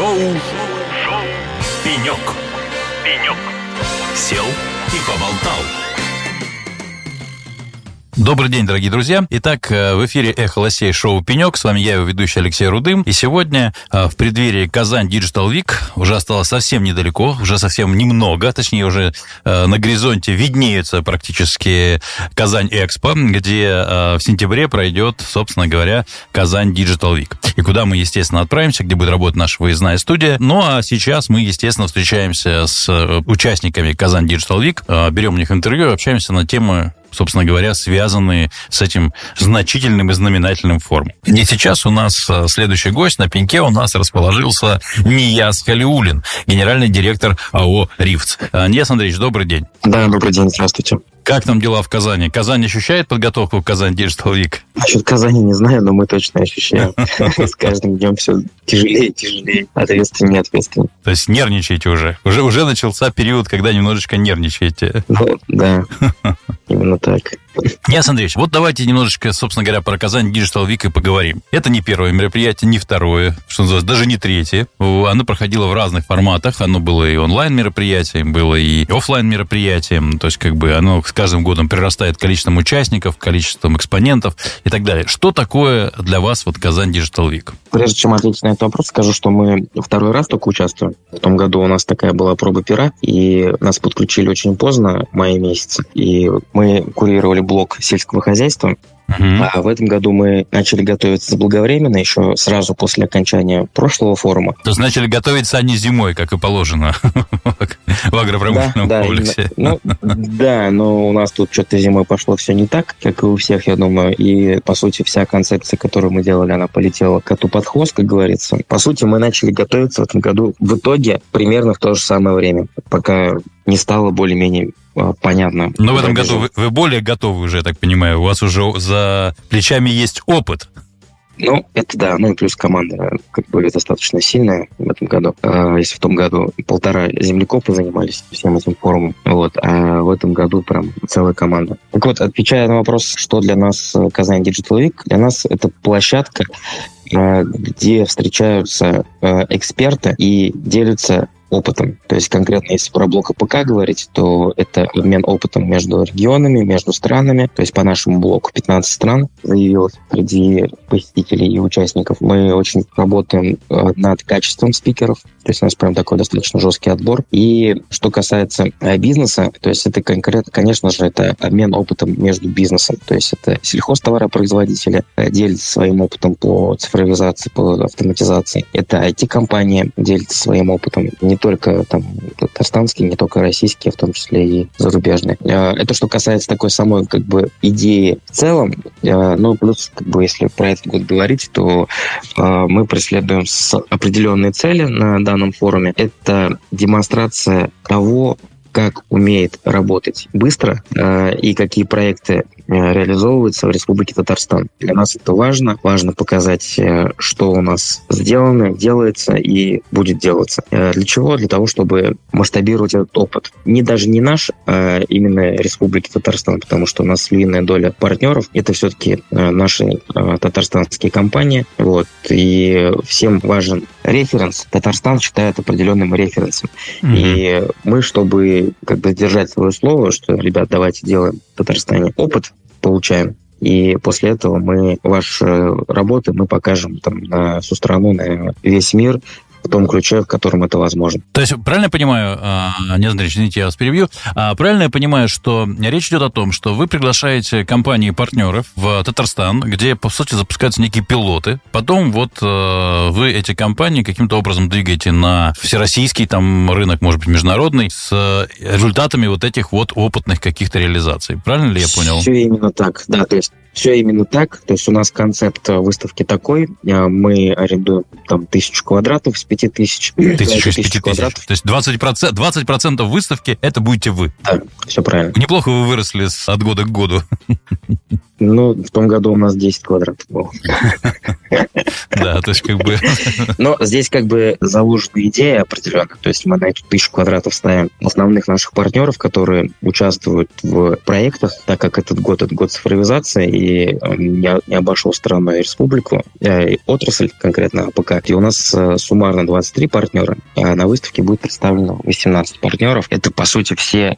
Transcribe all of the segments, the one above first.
Шоу, Шоу. «Пенек». «Пенек». Сел и поболтал. Добрый день, дорогие друзья. Итак, э, в эфире «Эхо Лосей» шоу «Пенек». С вами я, его ведущий Алексей Рудым. И сегодня э, в преддверии Казань Digital Week уже осталось совсем недалеко, уже совсем немного, точнее, уже э, на горизонте виднеется практически Казань Экспо, где в сентябре пройдет, собственно говоря, Казань Digital Week. И куда мы, естественно, отправимся, где будет работать наша выездная студия. Ну, а сейчас мы, естественно, встречаемся с участниками Казань Digital Week, берем у них интервью общаемся на тему собственно говоря, связанные с этим значительным и знаменательным форумом. И сейчас у нас э, следующий гость. На пеньке у нас расположился Нияз Халиулин, генеральный директор АО «Рифц». Э, Нияз Андреевич, добрый день. Да, добрый день, здравствуйте. Как там дела в Казани? Казань ощущает подготовку к Казань Digital Week? Насчет Казани не знаю, но мы точно ощущаем. С каждым днем все тяжелее, тяжелее, ответственнее, ответственнее. То есть нервничаете уже? Уже, уже начался период, когда немножечко нервничаете? Ну, да, именно так. Яс Андреевич, вот давайте немножечко, собственно говоря, про Казань Digital Week и поговорим. Это не первое мероприятие, не второе, что называется, даже не третье. Оно проходило в разных форматах. Оно было и онлайн мероприятием, было и офлайн мероприятием. То есть, как бы, оно с каждым годом прирастает количеством участников, количеством экспонентов и так далее. Что такое для вас вот Казань Digital Week? Прежде чем ответить на этот вопрос, скажу, что мы второй раз только участвуем. В том году у нас такая была проба пера, и нас подключили очень поздно, в мае месяце. И мы курировали блок сельского хозяйства, Uh-huh. А в этом году мы начали готовиться заблаговременно, еще сразу после окончания прошлого форума. То есть начали готовиться они зимой, как и положено в агропромышленном да, комплексе. Да, ну, да, но у нас тут что-то зимой пошло все не так, как и у всех, я думаю. И, по сути, вся концепция, которую мы делали, она полетела коту под хвост, как говорится. По сути, мы начали готовиться в этом году в итоге примерно в то же самое время, пока не стало более-менее понятно. Но в этом году вы, вы более готовы уже, я так понимаю. У вас уже за плечами есть опыт. Ну, это да, ну и плюс команда как бы достаточно сильная в этом году. А, если в том году полтора землекопа занимались всем этим форумом, вот, а в этом году прям целая команда. Так вот, отвечая на вопрос, что для нас Казань Digital Week, для нас это площадка, а, где встречаются эксперты и делятся опытом. То есть конкретно если про блок АПК говорить, то это обмен опытом между регионами, между странами. То есть по нашему блоку 15 стран заявилось среди посетителей и участников. Мы очень работаем э, над качеством спикеров. То есть у нас прям такой достаточно жесткий отбор. И что касается э, бизнеса, то есть это конкретно, конечно же, это обмен опытом между бизнесом. То есть это сельхозтоваропроизводители э, делятся своим опытом по цифровизации, по автоматизации. Это IT-компания делится своим опытом. Не только там татарстанские, не только российские, в том числе и зарубежные. Э, это что касается такой самой как бы идеи в целом. Ну, плюс, как бы, если про этот год говорить, то мы преследуем определенные цели на данном форуме, это демонстрация того, как умеет работать быстро э, и какие проекты Э, реализовывается в Республике Татарстан. Для нас это важно. Важно показать, э, что у нас сделано, делается и будет делаться. Э, для чего? Для того, чтобы масштабировать этот опыт. Не даже не наш, а именно Республики Татарстан, потому что у нас львиная доля партнеров. Это все-таки наши татарстанские компании. Вот. И всем важен референс. Татарстан считает определенным референсом. Mm-hmm. И мы, чтобы как бы сдержать свое слово, что, ребят, давайте делаем Татарстане опыт, получаем. И после этого мы ваши работы мы покажем там на всю страну, на весь мир, в том ключе, в котором это возможно. То есть, правильно я понимаю, а, не знаю, извините, я вас перебью, а правильно я понимаю, что речь идет о том, что вы приглашаете компании-партнеров в Татарстан, где, по сути, запускаются некие пилоты, потом вот э, вы эти компании каким-то образом двигаете на всероссийский там рынок, может быть, международный, с результатами вот этих вот опытных каких-то реализаций. Правильно ли я понял? Все именно так, да, то есть все именно так. То есть у нас концепт выставки такой. А, мы арендуем там тысячу квадратов с пяти тысяч. Тысячу из пяти квадратов. То есть 20%, 20 выставки это будете вы. Да, все правильно. Неплохо вы выросли от года к году. Ну, в том году у нас 10 квадратов было. Да, то есть как бы... Но здесь как бы заложена идея определенно. То есть мы на эту тысячу квадратов ставим основных наших партнеров, которые участвуют в проектах, так как этот год – это год цифровизации, и не, не обошел стороной республику, э, отрасль конкретно АПК. И у нас э, суммарно 23 партнера, а на выставке будет представлено 18 партнеров. Это, по сути, все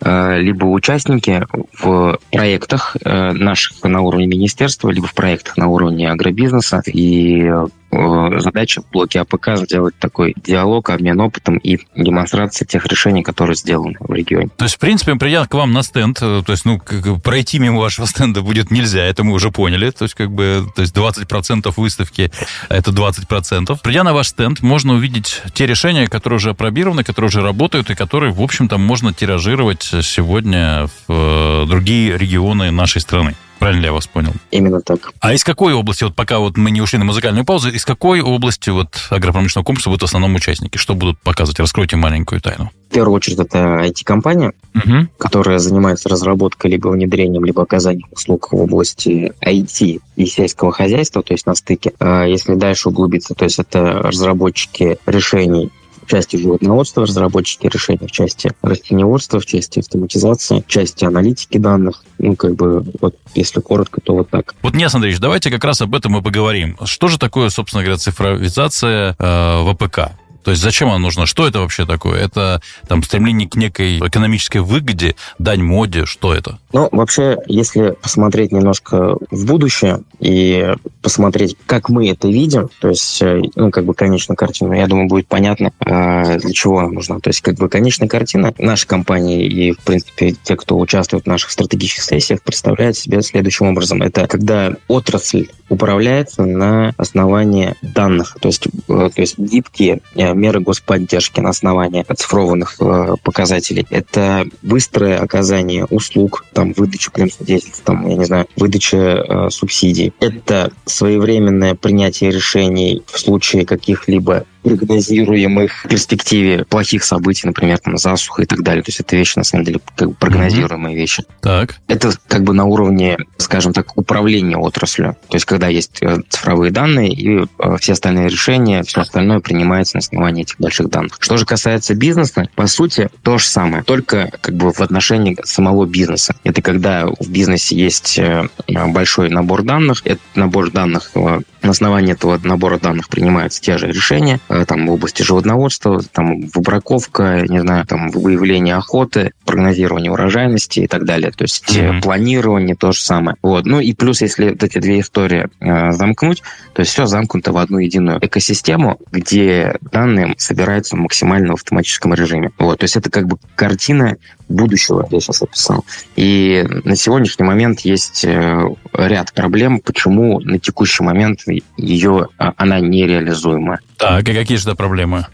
э, либо участники в проектах наших на уровне министерства, либо в проектах на уровне агробизнеса. И Э, задача в блоке АПК сделать такой диалог, обмен опытом и демонстрация тех решений, которые сделаны в регионе. То есть, в принципе, придя к вам на стенд, э, то есть, ну, как, пройти мимо вашего стенда будет нельзя, это мы уже поняли. То есть, как бы, то есть 20% выставки – это 20%. Придя на ваш стенд, можно увидеть те решения, которые уже апробированы, которые уже работают и которые, в общем-то, можно тиражировать сегодня в э, другие регионы нашей страны. Правильно ли я вас понял? Именно так. А из какой области, вот пока вот мы не ушли на музыкальную паузу, из какой области вот агропромышленного комплекса будут в основном участники? Что будут показывать? Раскройте маленькую тайну. В первую очередь это IT-компания, угу. которая занимается разработкой либо внедрением, либо оказанием услуг в области IT и сельского хозяйства, то есть на стыке. А если дальше углубиться, то есть это разработчики решений части животноводства, разработчики решений в части растениеводства, в части автоматизации, в части аналитики данных. Ну, как бы, вот если коротко, то вот так. Вот, Нияз Андреевич, давайте как раз об этом и поговорим. Что же такое, собственно говоря, цифровизация э, в АПК? То есть зачем она нужна? Что это вообще такое? Это там стремление к некой экономической выгоде, дань моде? Что это? Ну, вообще, если посмотреть немножко в будущее и посмотреть, как мы это видим, то есть, э, ну, как бы конечную картину, я думаю, будет понятно, э, для чего она нужна. То есть, как бы конечная картина нашей компании и, в принципе, те, кто участвует в наших стратегических сессиях, представляет себе следующим образом. Это когда отрасль управляется на основании данных, то есть, э, то есть гибкие меры господдержки на основании оцифрованных э, показателей. Это быстрое оказание услуг, там, выдача клиентсвидетельств, там, я не знаю, выдача э, субсидий. Это своевременное принятие решений в случае каких-либо прогнозируемых перспективе плохих событий, например, там, засуха и так далее. То есть это вещи, на самом деле, как бы прогнозируемые mm-hmm. вещи. Так. Это как бы на уровне, скажем так, управления отраслью. То есть когда есть э, цифровые данные и э, все остальные решения, все остальное принимается на основании этих больших данных. Что же касается бизнеса, по сути, то же самое, только как бы в отношении самого бизнеса. Это когда в бизнесе есть э, большой набор данных, этот набор данных на основании этого набора данных принимаются те же решения, Э, там в области животноводства, там выбраковка, не знаю, там выявление охоты, прогнозирование урожайности и так далее. То есть mm-hmm. планирование то же самое. Вот. Ну и плюс, если вот эти две истории э, замкнуть, то есть все замкнуто в одну единую экосистему, где данные собираются максимально в автоматическом режиме. Вот. То есть это как бы картина будущего я сейчас описал. И на сегодняшний момент есть э, ряд проблем, почему на текущий момент ее, а, она нереализуема. Так, и какие же это проблемы?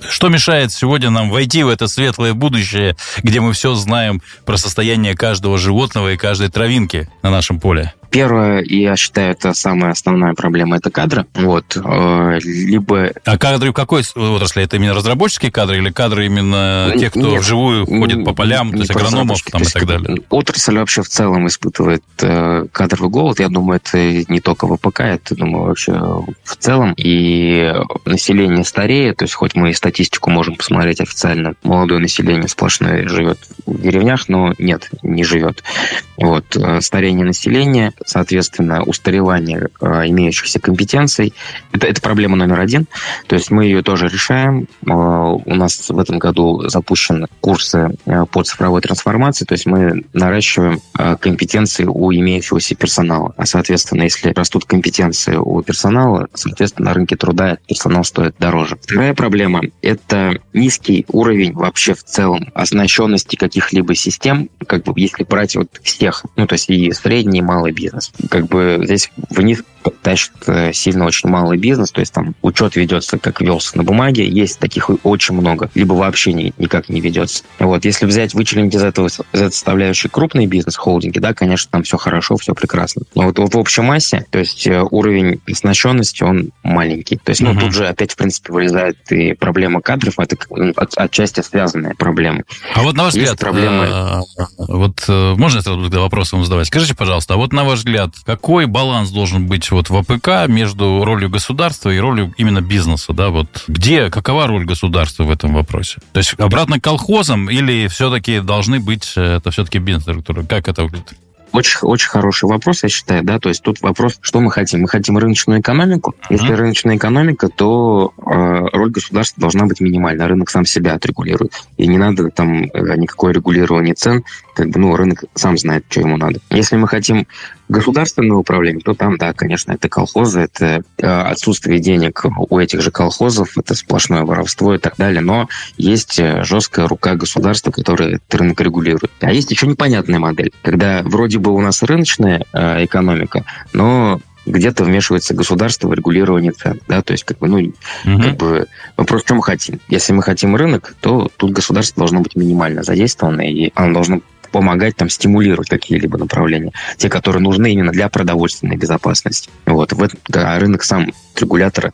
Что мешает сегодня нам войти в это светлое будущее, где мы все знаем про состояние каждого животного и каждой травинки на нашем поле? Первое, я считаю, это самая основная проблема, это кадры. Вот. Э, либо... А кадры в какой отрасли? Это именно разработческие кадры или кадры именно тех, кто Нет, вживую ходит по полям, то есть агрономов там, и так далее? Отрасль вообще в целом испытывает э, кадровый голод. Я думаю, это не только в АПК, это, думаю, вообще в целом. И население стареет, то есть хоть мы и статистику можем посмотреть официально, молодое население сплошное живет в деревнях, но нет, не живет. Вот. Э, старение населения, соответственно, устаревание э, имеющихся компетенций. Это, это проблема номер один. То есть мы ее тоже решаем. Э, у нас в этом году запущены курсы по цифровой трансформации. То есть мы наращиваем компетенции у имеющегося персонала. А, соответственно, если растут компетенции у персонала, соответственно, на рынке труда персонал стоит дороже. Вторая проблема – это низкий уровень вообще в целом оснащенности каких-либо систем, как бы если брать вот всех, ну, то есть и средний, и малый бизнес. Как бы здесь вниз тащит э, сильно очень малый бизнес, то есть там учет ведется, как велся на бумаге, есть таких очень много, либо вообще ни, никак не ведется. Вот, если взять, вычленить из этого, из этой составляющей крупный бизнес, холдинги, да, конечно, там все хорошо, все прекрасно. Но вот в общей массе, то есть э, уровень оснащенности, он маленький. То есть, ну, uh-huh. тут же опять, в принципе, вылезает и проблема кадров, это от, отчасти связанная проблема. А вот на ваш взгляд, проблемы... Э, вот можно я всегда вопросы вам задавать. Скажите, пожалуйста, а вот на ваш взгляд, какой баланс должен быть вот в АПК между ролью государства и ролью именно бизнеса, да, вот где, какова роль государства в этом вопросе? То есть обратно к колхозам или все-таки должны быть, э, это все-таки бизнес-структура? Как это выглядит? Очень, очень хороший вопрос, я считаю, да, то есть тут вопрос, что мы хотим? Мы хотим рыночную экономику. Uh-huh. Если рыночная экономика, то э, роль государства должна быть минимальна. Рынок сам себя отрегулирует. И не надо там э, никакое регулирование цен, как бы, ну, рынок сам знает, что ему надо. Если мы хотим государственное управление, то там, да, конечно, это колхозы, это э, отсутствие денег у этих же колхозов, это сплошное воровство и так далее. Но есть э, жесткая рука государства, которая рынок регулирует. А есть еще непонятная модель, когда вроде бы у нас рыночная э, экономика, но где-то вмешивается государство в регулирование цен, да, то есть как бы, ну, угу. как бы вопрос, что мы хотим. Если мы хотим рынок, то тут государство должно быть минимально задействовано, и оно должно помогать там стимулировать какие-либо направления, те, которые нужны именно для продовольственной безопасности. Вот, в этом, да, рынок сам регулятора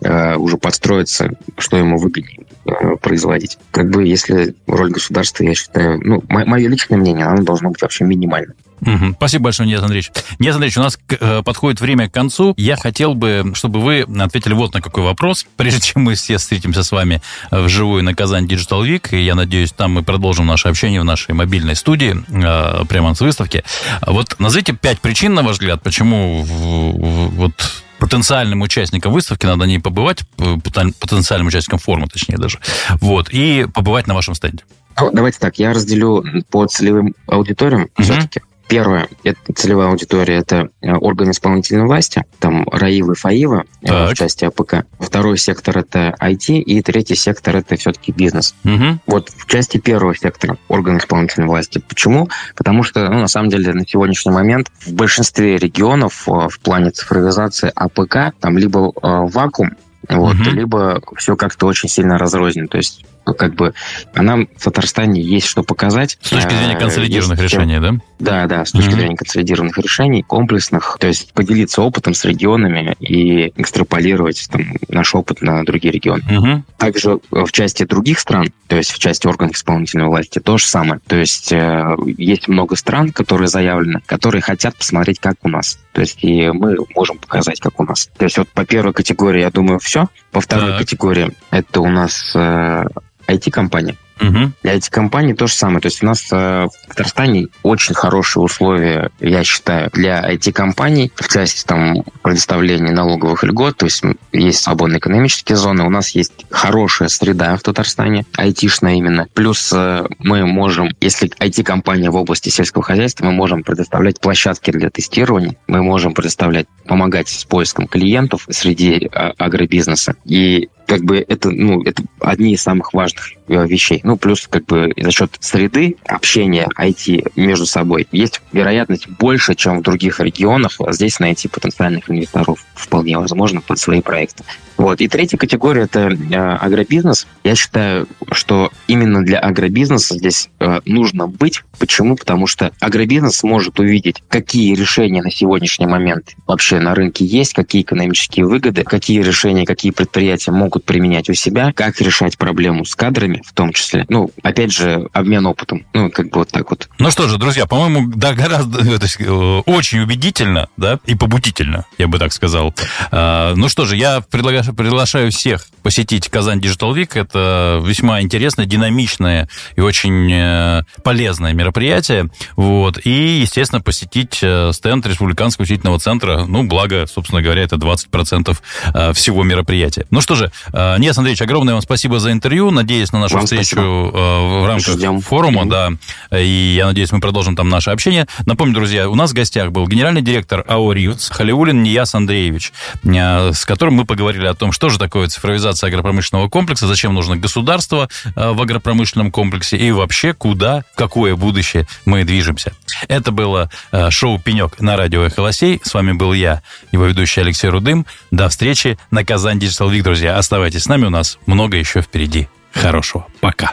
э, уже подстроится, что ему выгоднее э, производить. Как бы, если роль государства, я считаю, ну, мое личное мнение, оно должно быть вообще минимальным. Угу. Спасибо большое, Нет Андреевич. Нет Андреевич, у нас э, подходит время к концу. Я хотел бы, чтобы вы ответили вот на какой вопрос, прежде чем мы все встретимся с вами вживую на Казань Digital Week, и я надеюсь, там мы продолжим наше общение в нашей мобильной студии, э, прямо с выставки. Вот назовите пять причин, на ваш взгляд, почему в, в, вот потенциальным участникам выставки надо не побывать, потенциальным участникам форума, точнее даже, вот, и побывать на вашем стенде. Давайте так, я разделю по целевым аудиториям mm-hmm. все-таки. Первое, это целевая аудитория, это э, органы исполнительной власти, там РОИВы и ФОИВы э, так. в части АПК. Второй сектор это IT, и третий сектор это все-таки бизнес. Угу. Вот в части первого сектора органы исполнительной власти. Почему? Потому что, ну, на самом деле, на сегодняшний момент в большинстве регионов э, в плане цифровизации АПК там либо вакуум, вот, угу. либо все как-то очень сильно разрознено. То есть как бы а нам в Татарстане есть что показать. С точки зрения консолидированных есть, решений, да? Да, да, с точки mm-hmm. зрения консолидированных решений, комплексных, то есть поделиться опытом с регионами и экстраполировать там, наш опыт на другие регионы. Mm-hmm. Также в части других стран, то есть в части органов исполнительной власти, то же самое. То есть э, есть много стран, которые заявлены, которые хотят посмотреть, как у нас. То есть и мы можем показать, как у нас. То есть вот по первой категории, я думаю, все. По второй так. категории это у нас э, IT-компания. Угу. Для IT-компаний то же самое. То есть у нас э, в Татарстане очень хорошие условия, я считаю, для IT-компаний в части там, предоставления налоговых льгот. То есть есть свободные экономические зоны. У нас есть хорошая среда в Татарстане, айтишная именно. Плюс э, мы можем, если IT-компания в области сельского хозяйства, мы можем предоставлять площадки для тестирования. Мы можем предоставлять, помогать с поиском клиентов среди а, агробизнеса. И как бы это, ну, это одни из самых важных э, вещей. Ну, плюс как бы за счет среды общения IT между собой есть вероятность больше, чем в других регионах здесь найти потенциальных инвесторов вполне возможно под свои проекты. Вот. И третья категория – это э, агробизнес. Я считаю, что именно для агробизнеса здесь э, нужно быть. Почему? Потому что агробизнес может увидеть, какие решения на сегодняшний момент вообще на рынке есть, какие экономические выгоды, какие решения, какие предприятия могут применять у себя, как решать проблему с кадрами в том числе. Ну, опять же, обмен опытом. Ну, как бы вот так вот. Ну что же, друзья, по-моему, да, гораздо, то есть, э, очень убедительно, да, и побудительно, я бы так сказал. А, ну что же, я предлагаю приглашаю всех посетить Казань Digital Week. Это весьма интересное, динамичное и очень э, полезное мероприятие. Вот. И, естественно, посетить э, стенд Республиканского учительного центра. Ну, благо, собственно говоря, это 20% э, всего мероприятия. Ну что же, Нет, Андреевич, огромное вам спасибо за интервью. Надеюсь на нашу вам встречу спасибо. в рамках Ждем. форума. Да. И я надеюсь, мы продолжим там наше общение. Напомню, друзья, у нас в гостях был генеральный директор АО «Ривц» Халиулин Нияс Андреевич, с которым мы поговорили о том, что же такое цифровизация агропромышленного комплекса, зачем нужно государство э, в агропромышленном комплексе и вообще куда, какое будущее мы движемся. Это было э, шоу «Пенек» на радио «Эхолосей». С вами был я, его ведущий Алексей Рудым. До встречи на Казань Digital Week, друзья. Оставайтесь с нами, у нас много еще впереди. Хорошего. Пока.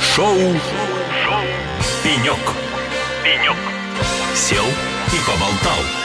Шоу, шоу «Пенек». «Пенек». Сел и поболтал.